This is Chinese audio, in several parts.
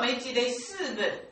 没记得四本。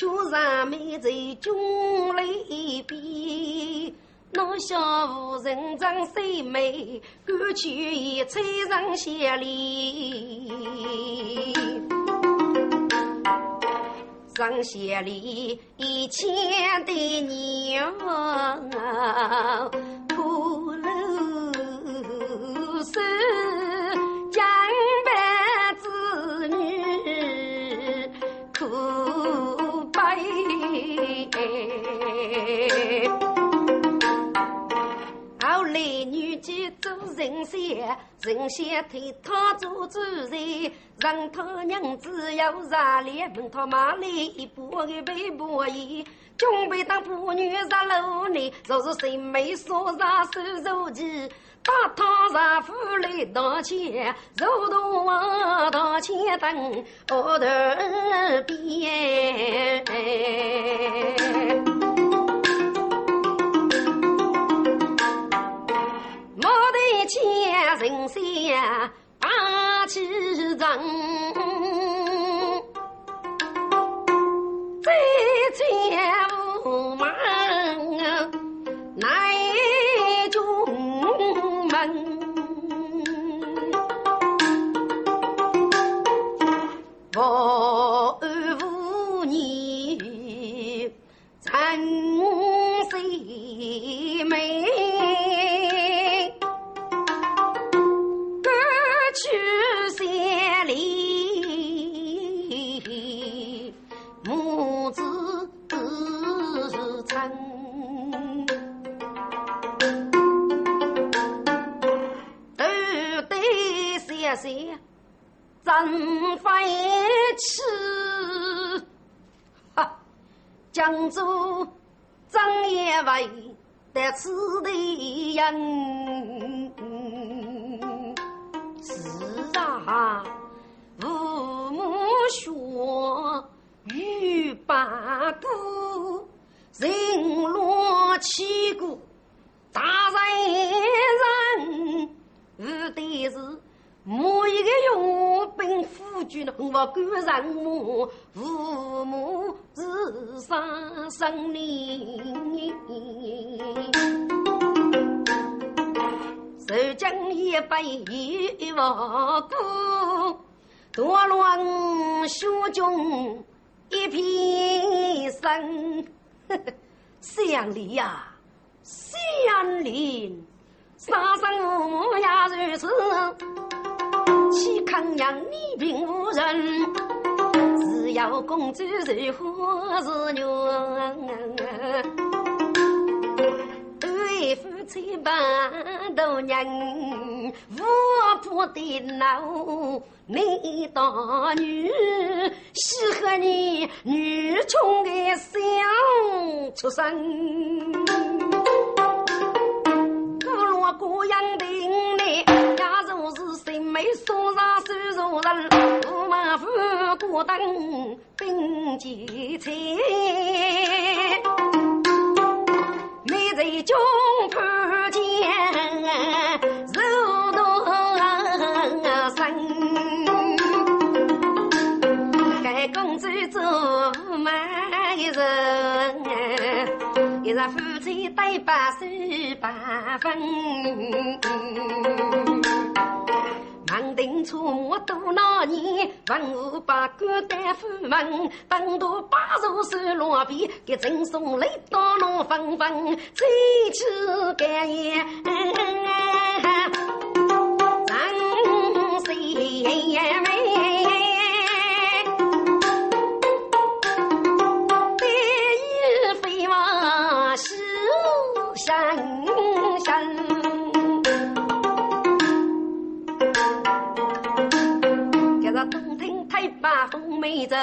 却让美在军里边。那小妇人长虽美，敢去吹上千里。上千里一千的娘，人仙，人仙替他做主人，让他娘子要热脸，问他买来一把的白布衣，准备当妇女上楼呢。若是谁没说上手手机，把他丈夫来道歉，肉多往道歉等我头边。千人心大气人，再见一万古，多乱血中一片生，相离呀，相山林，杀生无母也如此。岂肯让你并无人，只要公主如花是女。对夫妻半多年，我不得恼，你大女喜欢你女穷的小出生，我若孤样定来，假如是心没锁上手如人，驸马府孤灯并几彩。你在军盘夫妻对白手八分。忙定出没多那年，文武百官担夫门，等到八十岁落笔，给赠送来到龙凤凤，再去干也。张三妹，把风没走，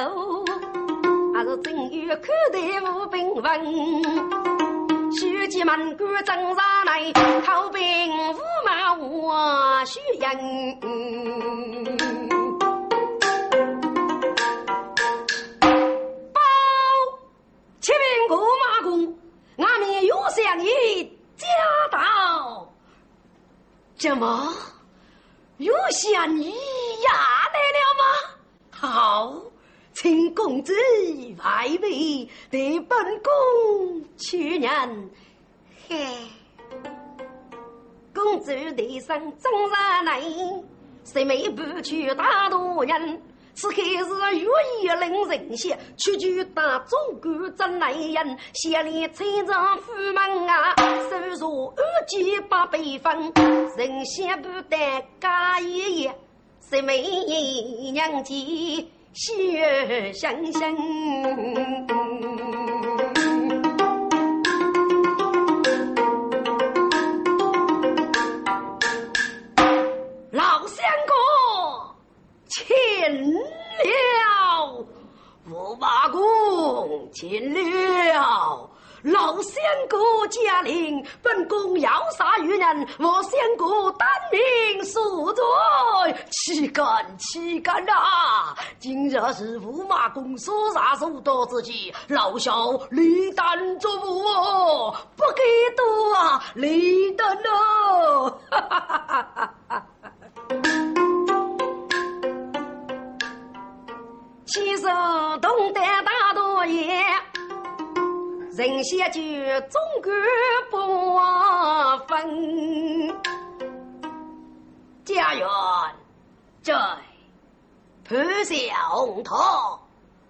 还是正月看待无兵文。书记门关正上来，靠兵无马我须人。报，启禀国马公，俺们有相爷驾到。怎么？有相爷呀？好，请公子外位对本宫去年，嘿，公子的生真热来，谁没不去大多人？此刻是月夜令人。歇，屈居大总管真来人，县里村长府门啊，收入二级八百分，人。先不得加一夜。谁美娘亲血相相，老相公，请了，驸马公，请了。老相公驾临，本宫要杀于人，我相公担命恕罪，岂敢岂敢呐！今日是驸马公所杀所夺之际，老小理当作福，不给多啊，理当哦！哈哈哈哈哈！其实东得大多爷。人先就总管不分，家园在普小红桃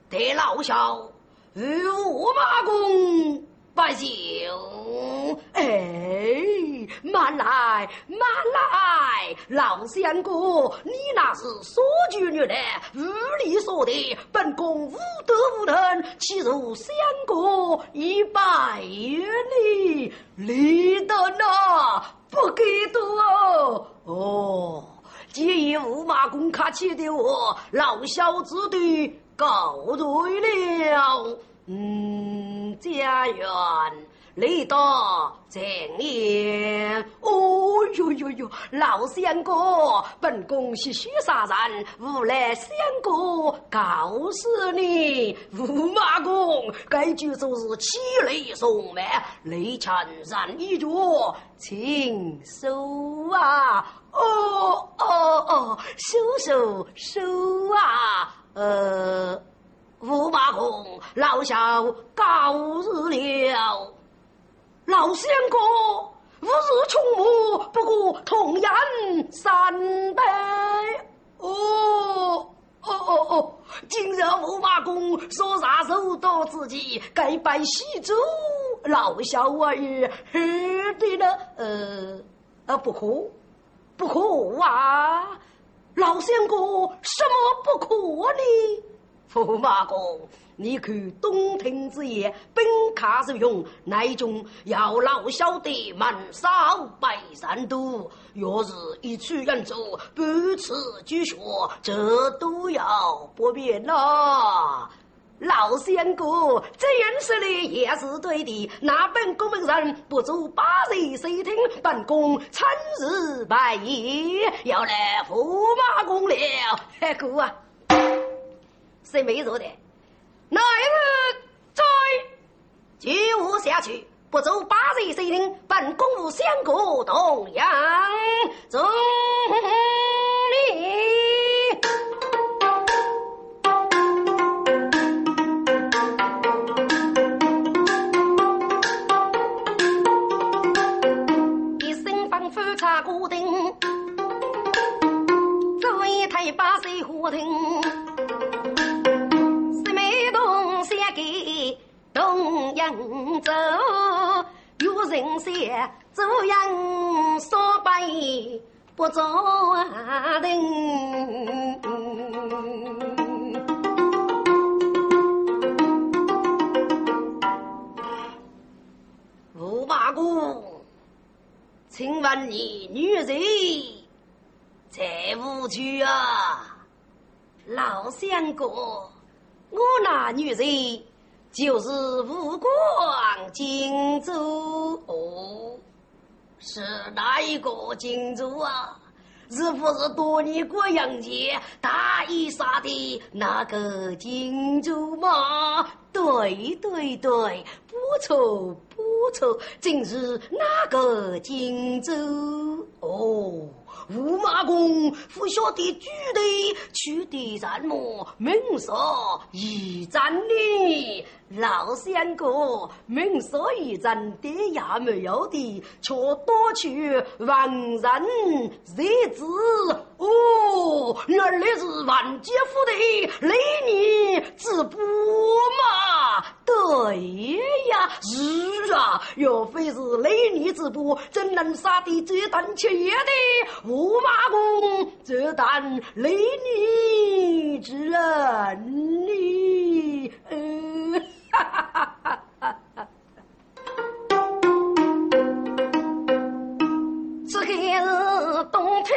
得老小与驸马公不休，哎。慢来，慢来，老相公，你那是说句女的，无理说的，本宫无德无能，岂如相公一百里？理得呐，不给多哦。既然驸马公客气的我，老小子的告罪了。嗯，家园。来到正年，哦哟哟哟，老相公，本宫是许杀人，无来相公告诉你，驸马公，该句就是起雷送命，雷前人一脚，请收啊！哦哦哦，收收收啊！呃，驸马公，老小告辞了。老相公，吾日穷母，不过同饮三杯。哦哦哦哦！今日驸马公所杀受到自己，该拜喜主。老小儿何必呢？呃呃，不可，不可啊！老相公，什么不可呢？驸马公，你看东庭之夜，本卡受用，内中要老小的满少百善度。若是一去人奏，彼此举学，这都要不便了。老仙姑，这样说的也是对的。那本宫门人不足八日谁听，本宫趁日拜夜，要来驸马宫了。嘿哥啊，谁没做的？哪日再就我下去，不足八日谁听，本宫无相公同样忠你。固定，这一台八岁火听，东扬州，有人写这样说白不做定。五八姑。请问你女人在屋去啊？老相公，我那女人就是吴广荆州哦，是哪一个荆州啊？是不是多年过杨家大衣纱的那个荆州吗？对对对，不错不错，正是那个荆州哦。驸马公不晓得举的取的战么？明说一战呢？老相公，明说一战的也没有的，却多取万人日子哦。原来是万劫府的雷尼直播嘛？对呀，是啊，若非是雷尼直播，怎能杀的这等切的？驸马公，这等雷你之人呢？嗯，这个是动听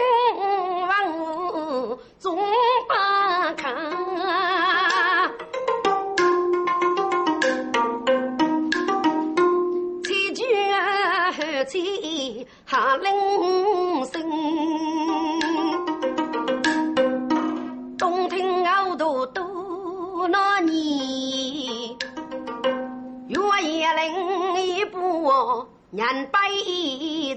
夜零一步，年百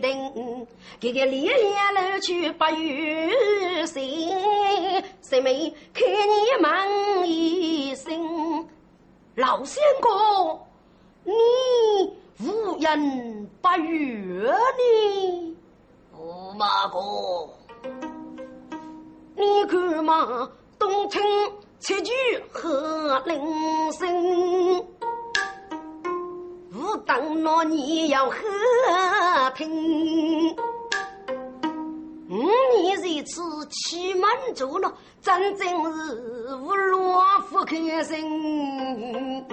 定，这个烈焰楼去不远行，谁没看你问一声，老相公，你无人不悦呢？驸马公，你看嘛，东城。七句贺铃声，武当那你要和平。五年一次去满足了，真正是无罗不开心。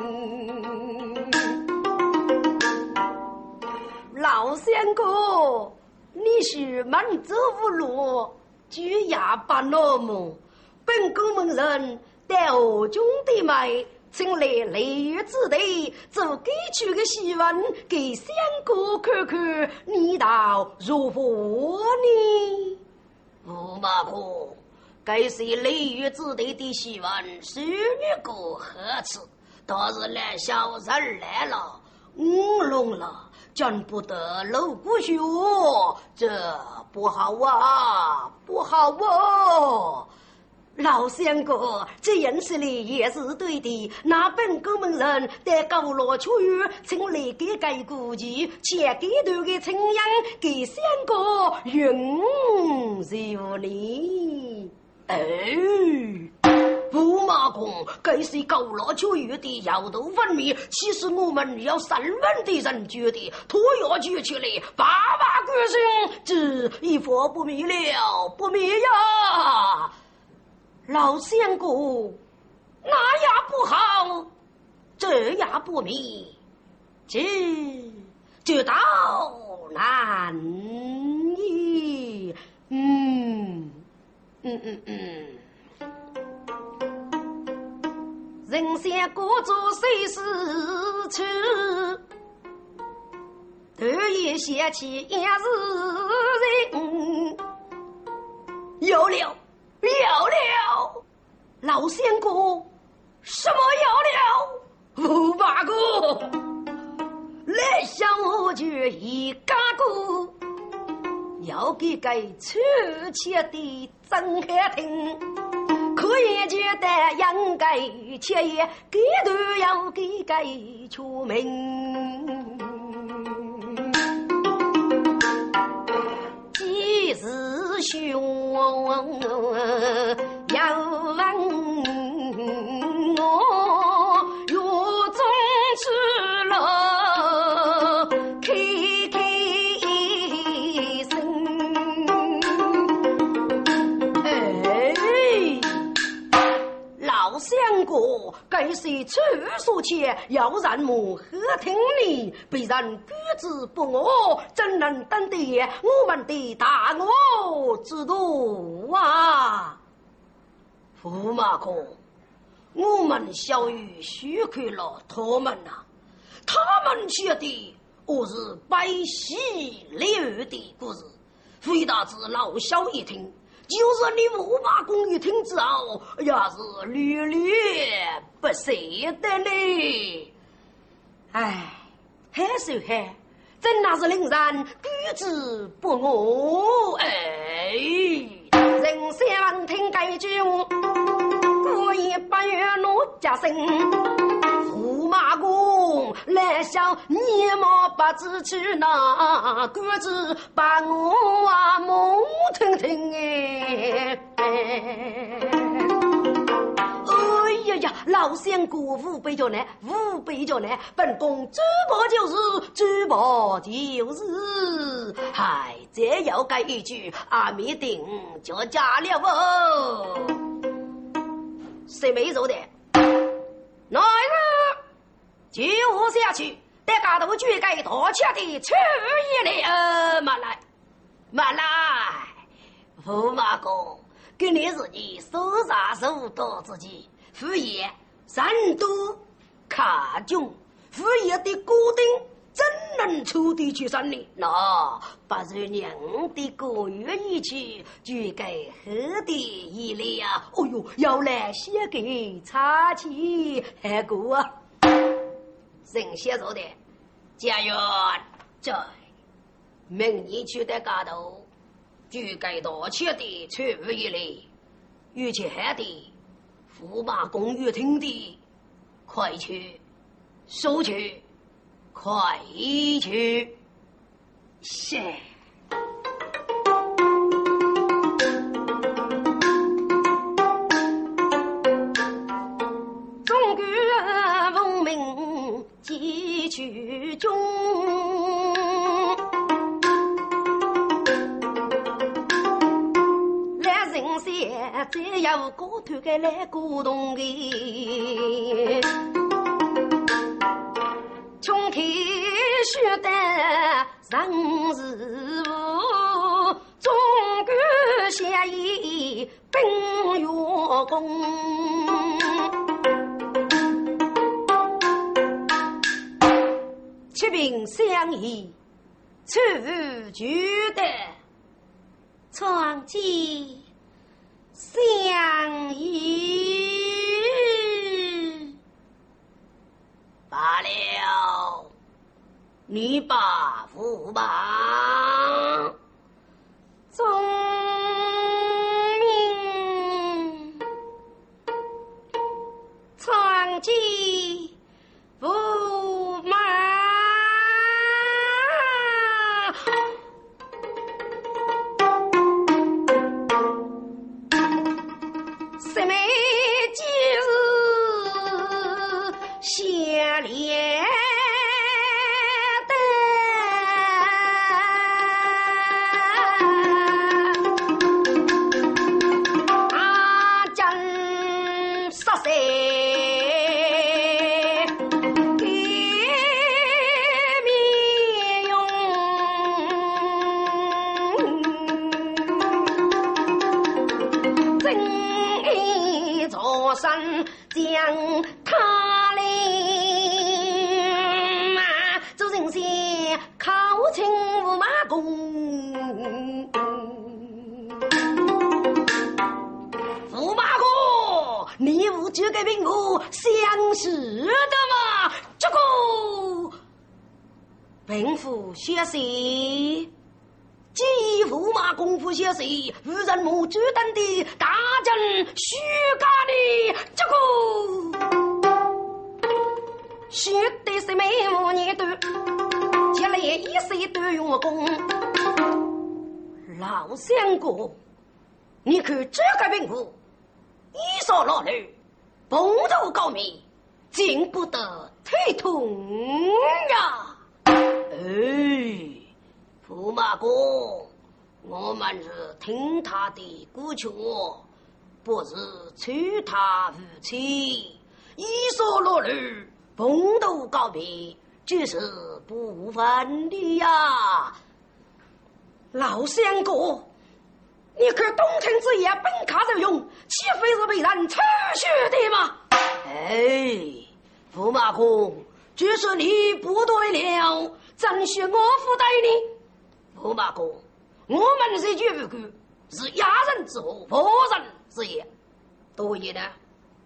老相公，你是满足无罗，就哑巴那么，本宫门人。带我兄弟们，请来雷雨之地，做给去的希望，给相公看看，你道如何呢？驸马公，该是雷雨之地的希望，是你个何次？倒是来小人来了，五龙了，见不得露骨血，这不好啊，不好啊！老相公，这样说的也是对的。那本宫门人在高罗秋月，请来给该古籍，且给头的称扬给相公允受你。哎，驸马公，该是高罗秋月的摇头分明。其实我们要三万的人觉得，拖要举起来，八万。官兄，这一佛不灭了，不灭呀！老仙哥，那也不好，这也不明，这这道难矣。嗯嗯嗯。嗯，人仙各做谁事去？头一想起也是人，有了，有了，老仙姑，什么有了？五八哥，来向我就一家哥，要给给出钱的真开听，可以觉得应该切也给都要给给出名。兄要问我狱中之路，开开声。哎，老相国，该是出说去？要人们何听你？必然不知不恶，怎能登得我们的大我之徒啊？驸马哥，我们小玉许可了他们呐，他们觉得我是百喜六的故事，回大子老小一听。就是你驸马公一听之后，也是屡屡不舍得呢。唉，还是还，真那是令人举止不我。哎，人想听该句话，故意不愿落家声。驸马公来想，你莫不知去哪个子把我啊蒙听听哎！哎呀呀，老仙姑五百叫难，五百叫难，本宫珠宝就是珠宝就是，还再要改一句阿弥定就嫁了哦，谁没做的？哪个？就下去，得搞到举给大钱的出一了，慢来，慢来，驸马哥，给你自己手上手到自己，副业三都卡中，副业的固定。怎能出得去三年？那不如娘的个月一去，就该喝的一类呀！哦哟，要来写给插旗还过啊！人写着的，家园在明年去的高头，就该多钱的出一类，有钱的驸马公寓厅的，快去收去。快去！谢。中国文明几曲中，只有个头个来鼓动的。穷天学得人事物，中国协议本月功，七平相依，处处得创基相依。罢了，你把驸马宗明闯进你无这个兵我相识的吗？这个兵符写谁？继驸马功夫小事，无人目主等的大阵虚假的这个，学的是美妇女的，接来一岁都用功。老相公，你看这个兵符，一说老女，蓬头垢面，经不得推痛呀！哎。驸马公，我们是听他的鼓劝，不是催他夫妻。一说落日，蓬头垢面，这是不分的呀。老相公，你看东城之夜本卡受用，岂非是被人抽血的吗？哎，驸马公，这是你不对了，怎许我负担呢？驸马公，我们这句无辜是压人之祸，破人之业。多言呢，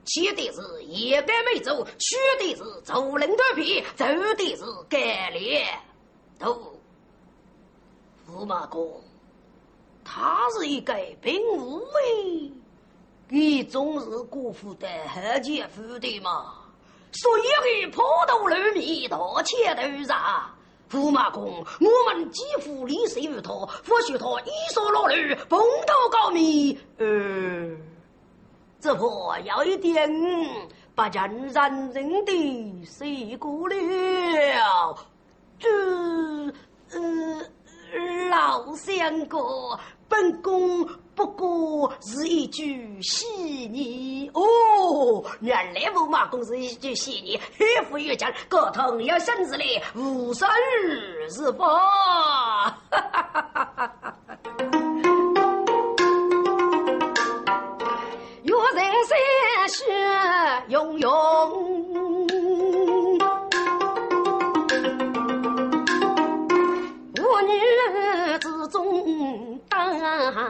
起的是也该没走，取的是走人头皮，走的是改脸都。驸马公，他是一个并无为，你总是辜负的何姐夫的嘛，所以会破头露面，大切头上。驸马公，我们几乎离谁于他，或许他一说落泪，蓬头垢面。呃，这婆有一点不尽人人的谁过了？这，老相公，本宫。不过是一句戏言哦，原来驸马公是一句戏言，黑夫越讲，各同要生子嘞，无生是吧？有人三血涌涌，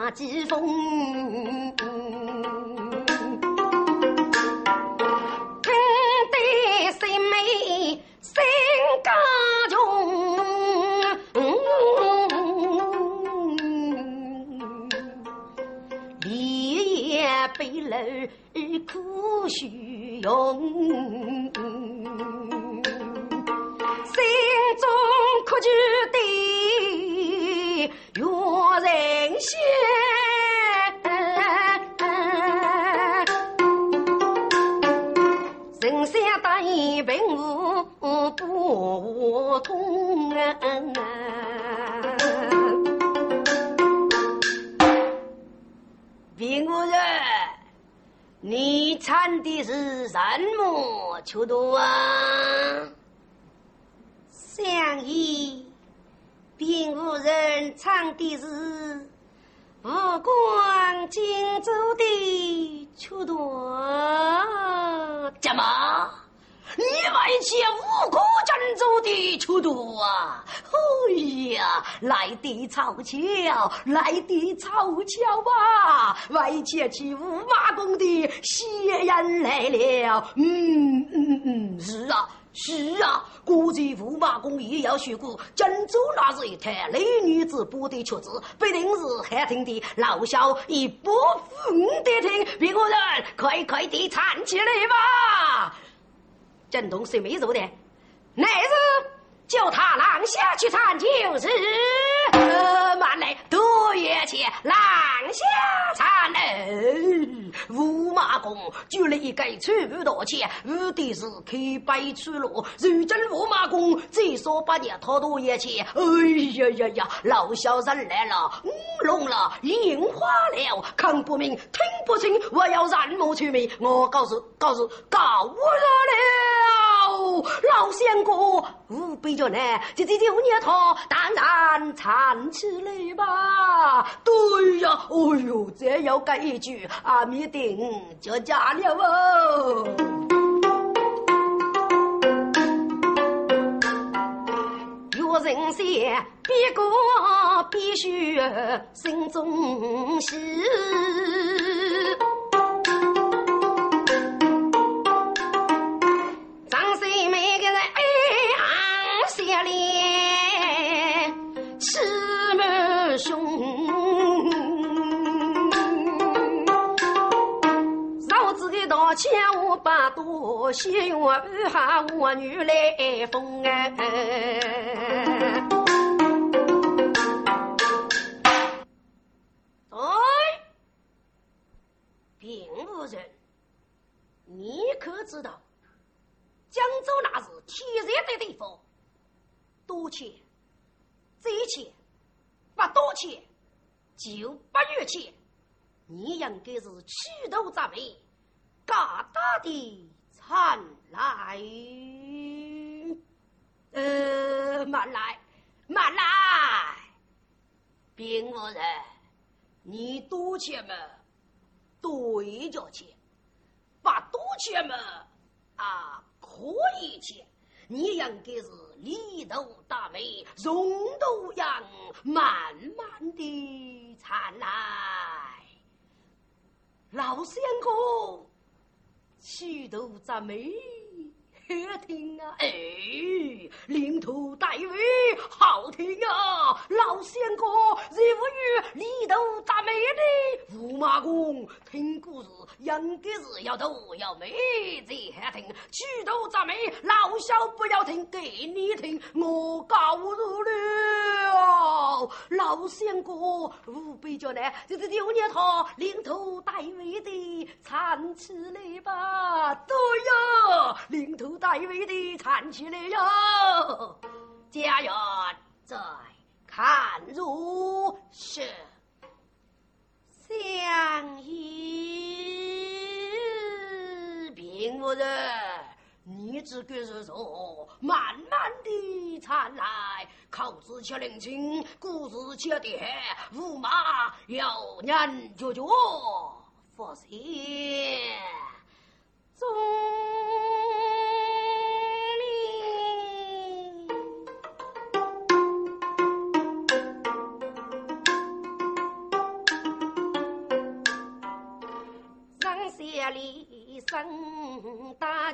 大疾风，听得心美心家穷，立业背楼苦虚荣，心中可惧的若人。仙，人生大义并无不通啊！别个人，你唱的是什么曲多啊？相依，并无人唱的是。不光荆州的曲段，怎么？你外借五谷荆州的曲段啊？哎呀，来的凑巧，来的凑巧吧！外借去五马宫的仙人来了。嗯嗯嗯，是啊。是啊，估计驸马公也要学过荆州那是一台雷女子播的曲子，必定是好听的。老小一不服得听，别个人快快地唱起来吧！震动谁没做的？那是叫他让下去唱就是。呃，慢来，多月前让下唱呢。驸马公就了一个全部道歉，目的是开白出路。如今驸马公最少把你掏多一钱。哎呀呀呀！老小人来了，嗯，聋了，眼花了，看不明，听不清，我要人目全面。我告诉告诉告我了，老相公，无比着呢，这这这五年头当然唱起来吧！对呀，哦哟，再要改一句，阿弥定就嫁了哦。有人写，别个必须心中喜。八多喜悦，二下我女来逢哎。哎，并无人，你可知道，江州那是天热的地方，多钱？这钱不多钱，就不月钱，你应该是气度咱们。大大的灿来，呃，慢来，慢来，并无人，你赌钱嘛？对着钱，把多钱嘛？啊，可以钱，你应该是里头大美，容头样，慢慢的灿来，老相公。许多赞美，听啊！哎，领土大位好听啊！老仙哥，日无语里头咋美的驸马公，听故事应该是要头要美才好听。许多赞美，老小不要听，给你听，我告诉了。老仙哥，无必叫呢，就是丢念他领土大位的唱起来吧。对呀，领头大位的站起来呀！家园在看如是，相依并无人，你只管是说，慢慢的传来，口子却灵清，故事却的驸马要人。舅舅放心。总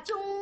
升大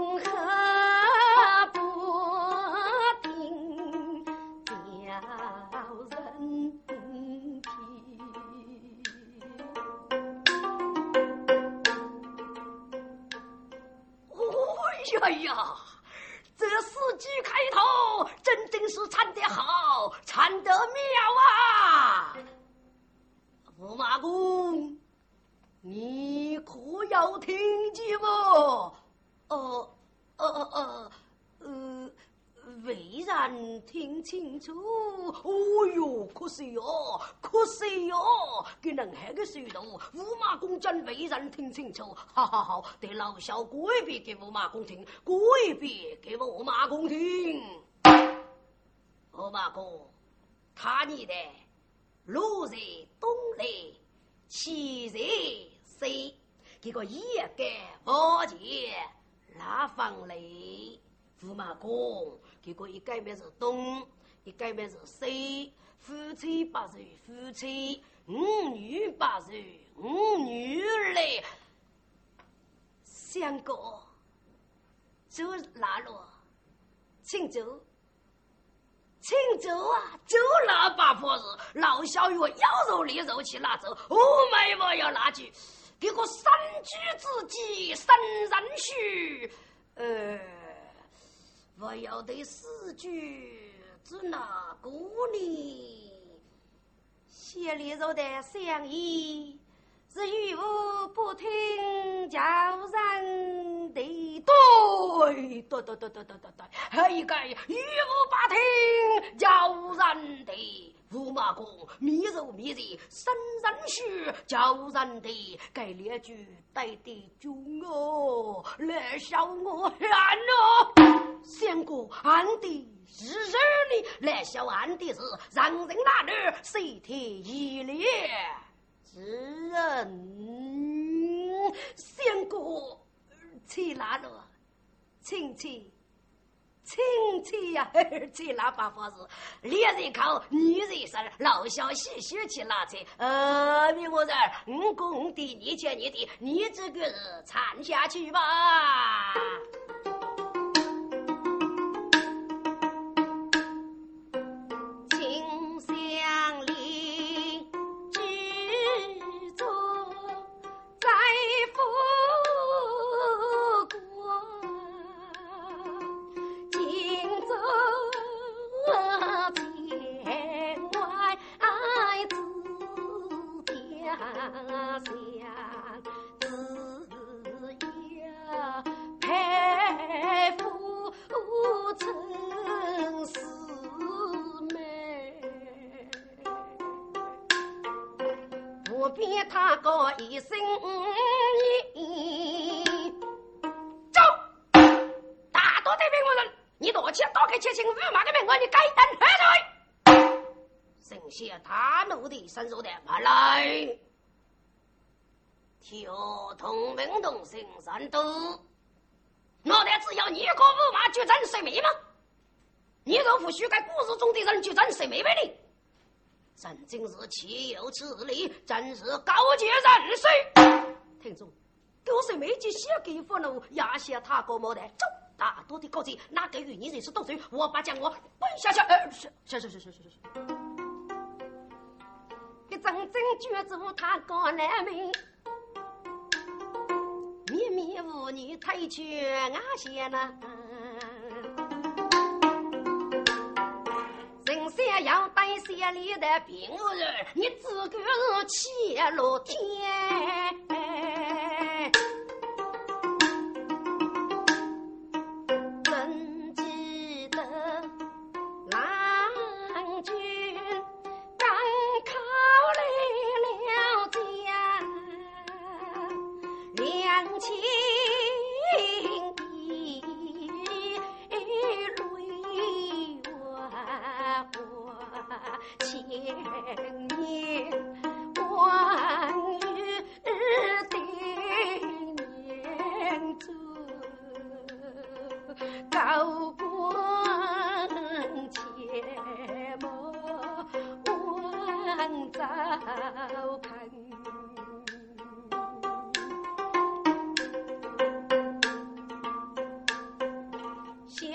水路，驸马公真为人听清楚，好好好，得老小过一遍给驸马公听，过一遍给驸马公听。驸马公，他你的路在东来，七十岁，这个一干八件拉房里，驸马公，这个一改名是东，一改名是西，夫妻八是，夫妻五女八岁，五女来，相公，走哪路？请走。请走啊！走那八婆子，老小月要肉立肉去拿走，我没我要拿去。这个三居之计，三人许。呃，我要的四句只哪个呢？这里头的相依，是与我不听叫人的对，对对对对对对对，还有个与我不听叫人的。驸马公，密柔密热，生人须叫人的，该列句带的中哦，来笑我喊哦，相公俺的日日里，来笑俺的是让人那女谁提一列之人，相公去哪了？亲戚，亲戚呀！这那办法是，男人靠，女人身，老小细细去拿车。呃，你我这五公的，你欠你的，你这个是参下去吧。还没我你该等回来。剩下他奴的。伸手的。马来，条同门同姓三都，我的只要你个五马就真是没吗？你若不许该故事中的。人就真是没没的。今日岂有此理？真是高洁人士。听众，都是没几写给俘虏，压下他个莫得走。大多的高级，哪个与你认识多岁？我把将我滚下去！呃，是是是是是是是。一阵阵卷住他高难眉，迷迷糊女推去阿些呢，人生要担心里的病人，你自个儿去落天。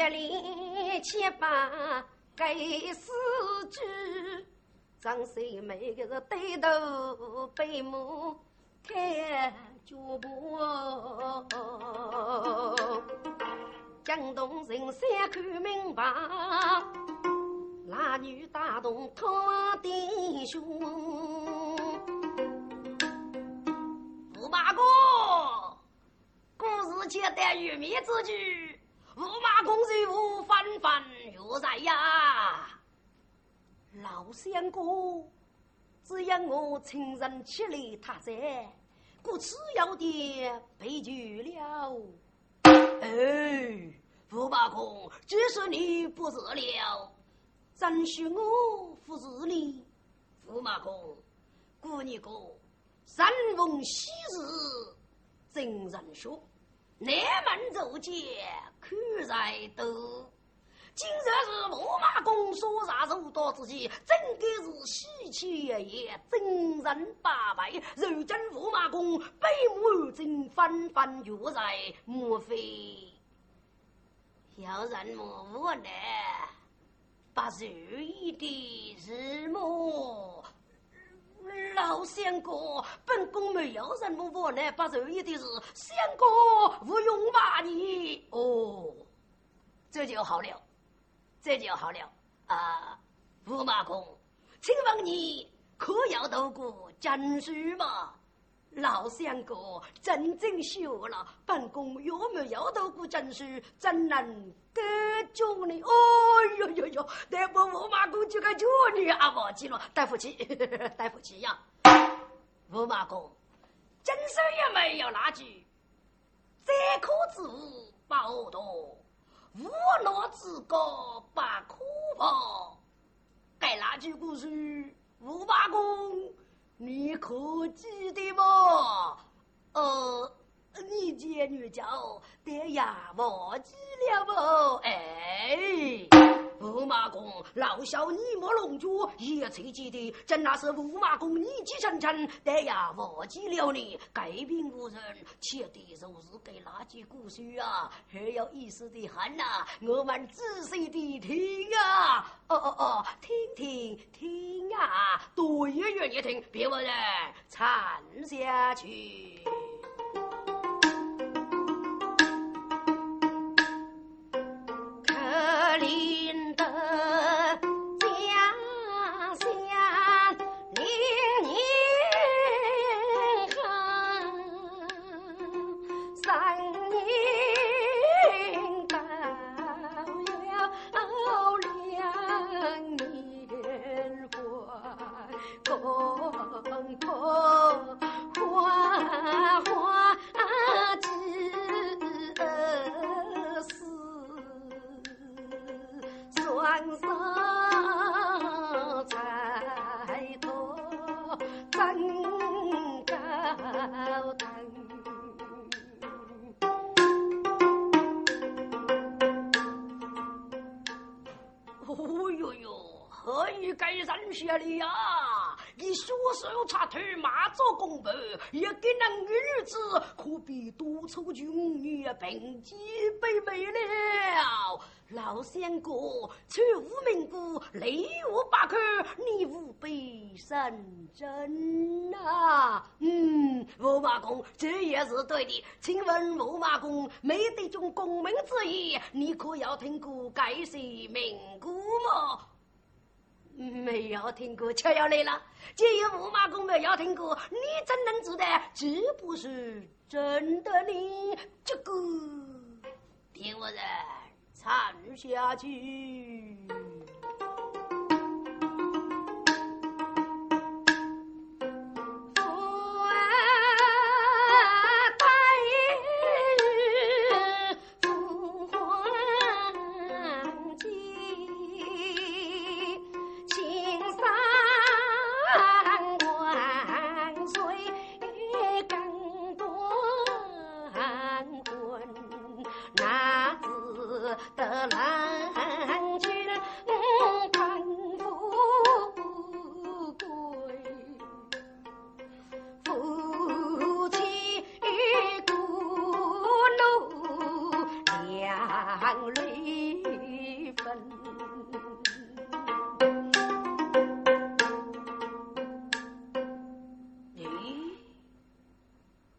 二七八，改四句，张三妹个是低头背母，看脚步。江东人山看门房，男女大同，托弟兄。五八哥，故事简单，愚昧之举。驸马公是无翻翻如在呀。老相公，只要我亲人起来他在，故此要的被拒了。哎，驸马公，只是你不是了，真许我不是你。驸马公，姑你哥，山逢喜事真人说，南门走街看在都。今日是驸马公所杀受刀之际，真该是喜气洋洋，真人八百。如今驸马公北目正纷纷约在，莫非有人谋呢？把如意的是么？老相公，本宫没有什么无奈，不如意的事相公勿用骂你哦，这就好了。这就好了啊，驸马公，请问你可要渡过真书吗？老相公，真正休了，本宫有没有读过真书，怎能得救呢？哦哟哟哟，那不驸马公就该救你啊！忘记了，对不起，对不起呀，五马公，真书也没有那句，这可之物报多。无脑之高不可怕，该那句故事，吴八公，你可记得吗？呃，你姐女叫，爹呀忘记了不？哎。驸马公，老小你莫弄脚，一切记得，真那是驸马公年纪轻轻，但呀忘记了你，改变无人，且得就是给那句古书啊，很有意思的很呐，我们仔细的听啊，哦哦哦，听听听啊，多愿意听，别问人唱下去。谢里呀！你学手插头，马做公婆，也给那女子，可比多出军女并肩背背了。老相公，出无名姑，雷我八口，你无必认真啊！嗯，驸马公，这也是对的。请问驸马公，没得种功名之意，你可要听过该些名姑吗？没有听过，却要来了。只有木马公没有听过，你怎能知道这不是真的呢？这个，听我的唱下去。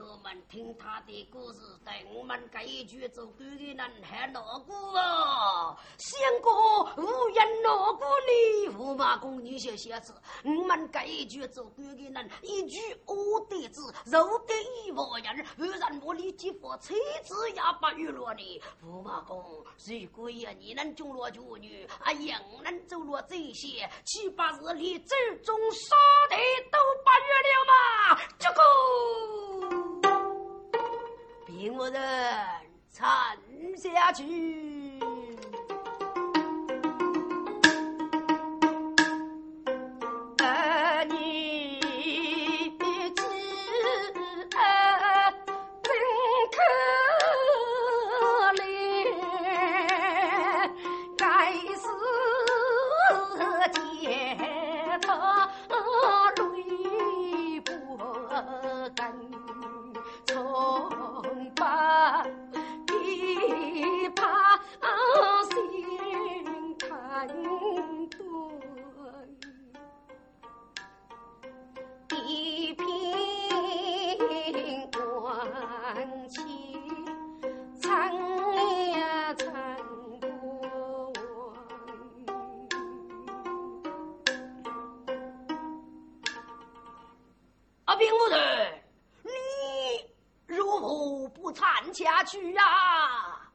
我们听他的故事，对我们这一句做官的人还难过啊！相公无人难过你，驸马公你些小子，我们这一句做官的人一句恶的字，肉的一万人，不然我你几副妻子也不娱乐你。驸马公，如果呀你能中了绝女，啊ยัง能走了这些，岂不是连祖宗杀的都不娱了吗？这个。凭我人唱下去。兵不仁如何不参加去呀！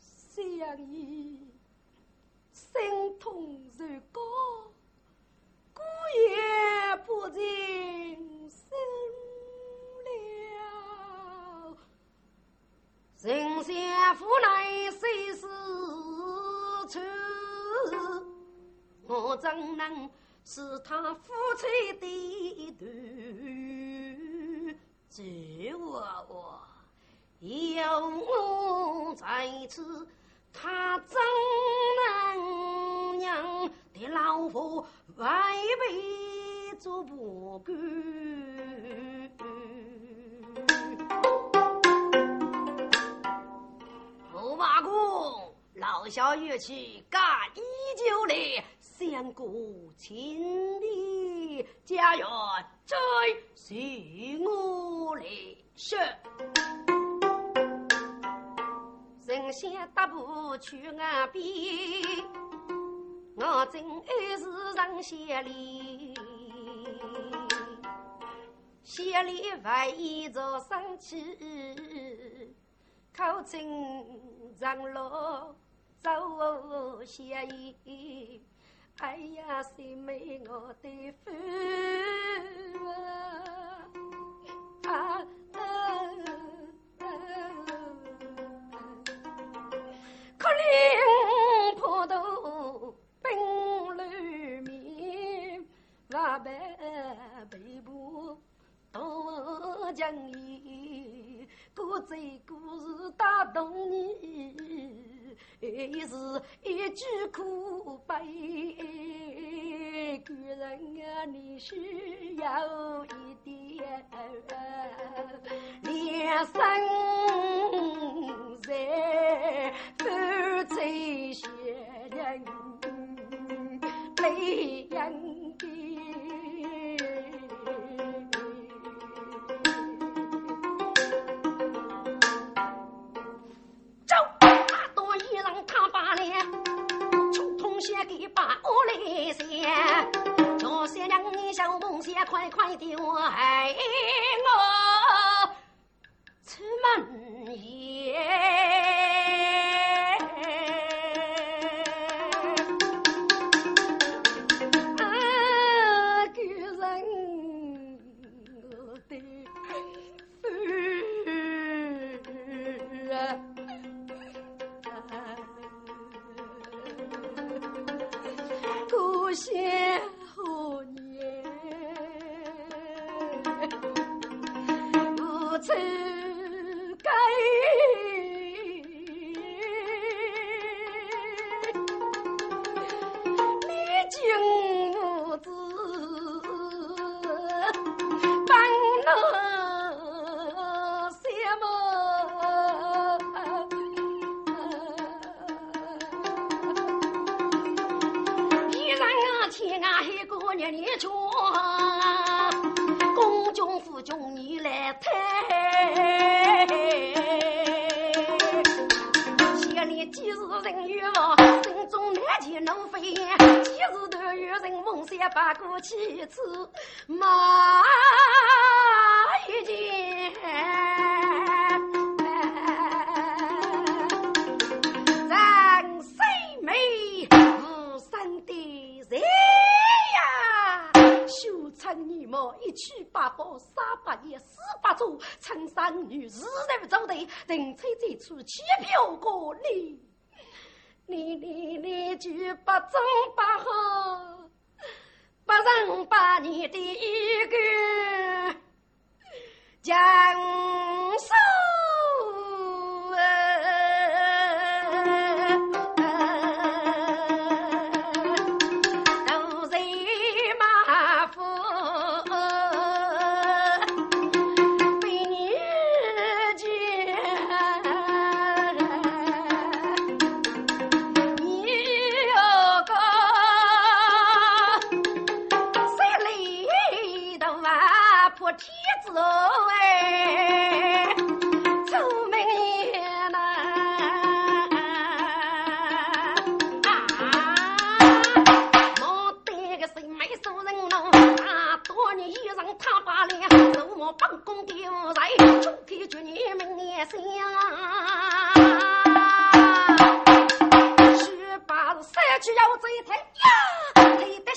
相依心痛如歌，孤也不尽心了。人相负来谁是处？我怎能是他夫妻的对？只我我。有我在此，他怎能让的老婆违背做不顾？驸马公，老小乐器干依旧来，相顾千里，家园追随我来说。人先大步去岸边，我真爱是上仙里，仙里万一着生气，口称长老走仙衣，哎呀，谁美我的夫啊！可怜坡头冰露面，万般背部多情意，故醉故事打动你，还是一句苦一个人啊，你需要一点良心年年穷，公中功夫穷你来抬。千里几时人远望，心中难解怒飞燕。几时都有人梦想把过去次马女日日走对，人吹这处千飘过里。你你你就不中不好，不仁把你的一个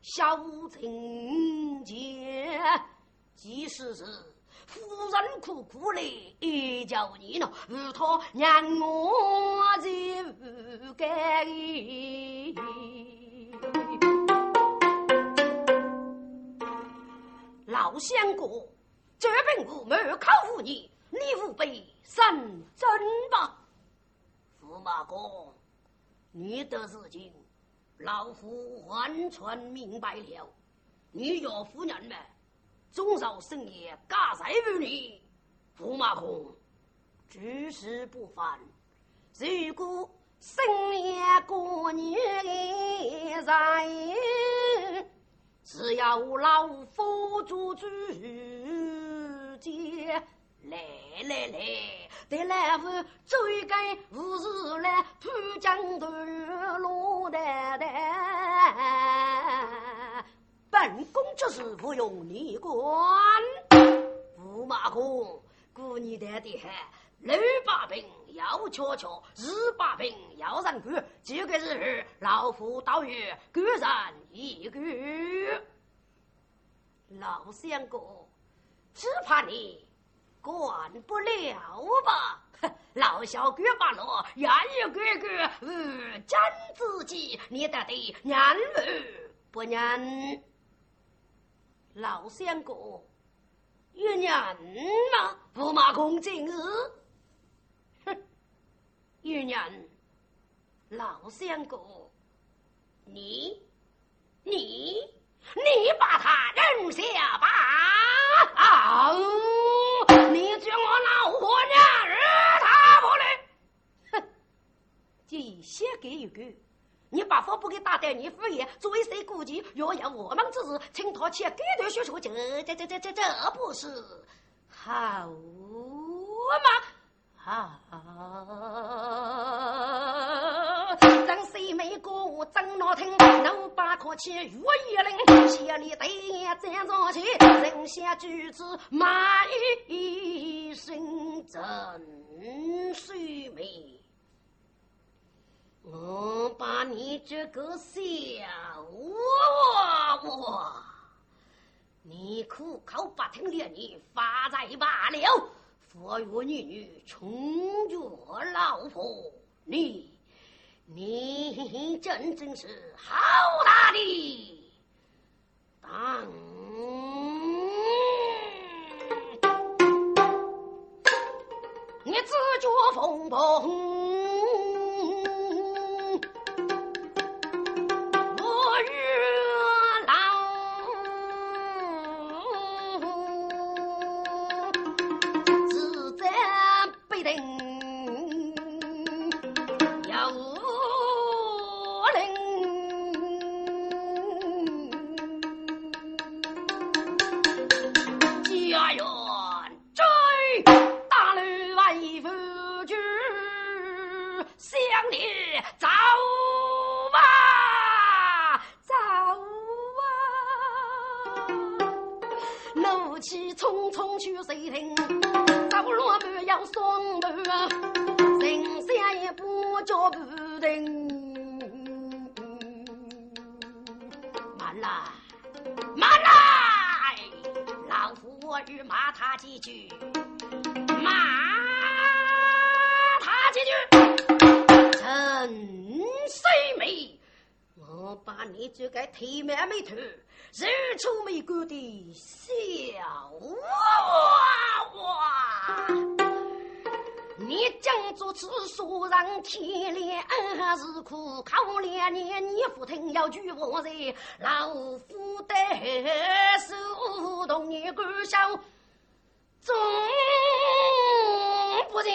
小情节，即使是。夫人苦苦来叫你呢，如他让我就不该。老相公，这本无没考乎你，你无被审真吧？驸马公，你的事情老夫完全明白了，你岳夫人们。终少生也，家财于你，驸马公，举世不凡。如果生也过女人，只要老夫做主见。来来来，得来夫追赶无事来，浦江段落丹丹。本宫之事不用你管，驸马公，姑你的的很，六把兵要悄悄，日把兵要人管，这个日老夫到月各人一个。老相公，只怕你管不了吧？老小哥把罗，愿意哥哥，嗯，真自己，你得得娘儿不娘？老相公，有人吗？驸马公今日，哼，有人。老相公，你，你，你把他扔下吧！啊！你叫我老婆娘儿他不来？哼，这先给一个。你把佛不给打掉，你敷衍，作为谁顾忌？若有我们之事，请他去给头学说，这这这这这这不是好吗？好！让谁没过张老听，能把可去岳一令，千里对眼站上去，人下举子骂一声真水美。我把你这个小娃娃，你苦口不听的你发财罢了，佛曰女女穷绝老婆，你你真正是好大的胆。你自觉风暴。老夫的手动你个笑，总不行。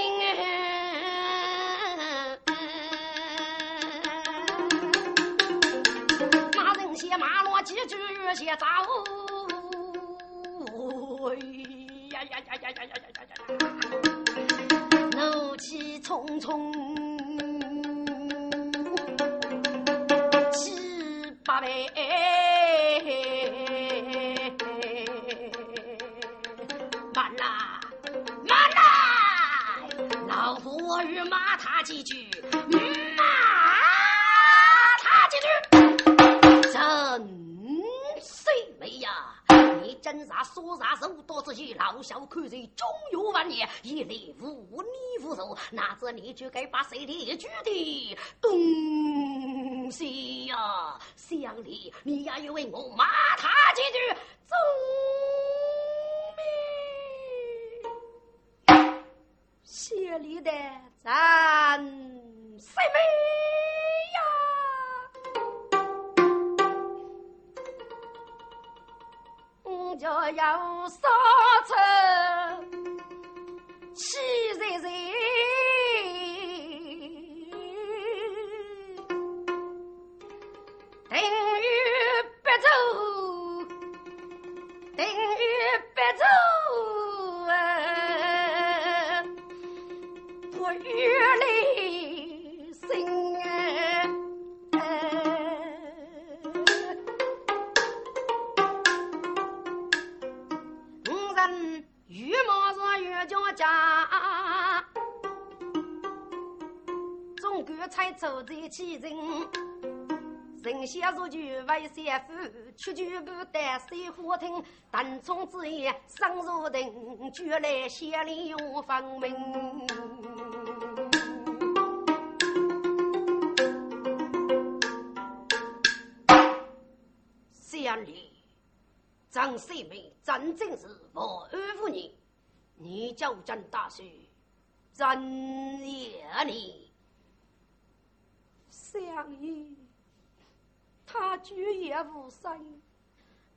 骂人些骂落几句些糟，呀呀呀呀呀呀呀呀！怒气冲冲。慢啦，慢啦！老夫我欲骂他几句，骂他几句。真谁没呀？你真啥说啥手多之些，老小看谁终有万年，一力无手，哪知你就该把谁的举的东西呀？乡里，你也要为我骂他几句，总命谢礼的咱谁没就要杀成气死人。等于白走等于白走岁岁。其人，人下如就为三夫，出去不得水火听。单从之言，生如定，绝来千里永分明。乡里，张世美真正是我安抚你，你叫真大帅，真也你。相依，他居也无声。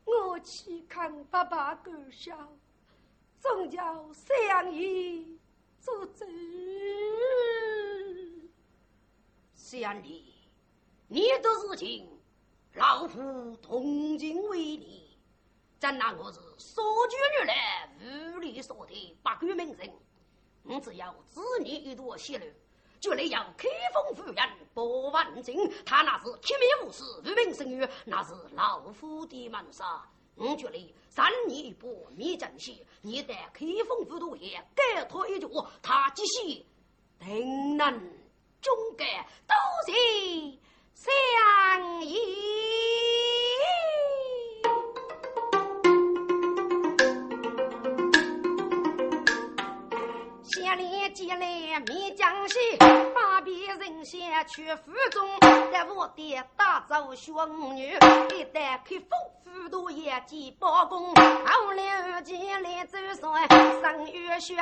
我去看爸爸搞笑，总叫相依做主。相依，你的事情，老夫同情为你。怎那我是说句女来，无理说的不管名人，我只要子女一朵血路。就来要开封府人百万金，他那是铁面无私、无名声誉，那是老夫的门生。我觉得三年一波灭正气，你在开封府都也改他一脚，他即使定能终改，都是相依。前来灭江西，把别人先去府中，在我的大走兄女，一旦开封府都业绩包公，后来见来走上三月轩。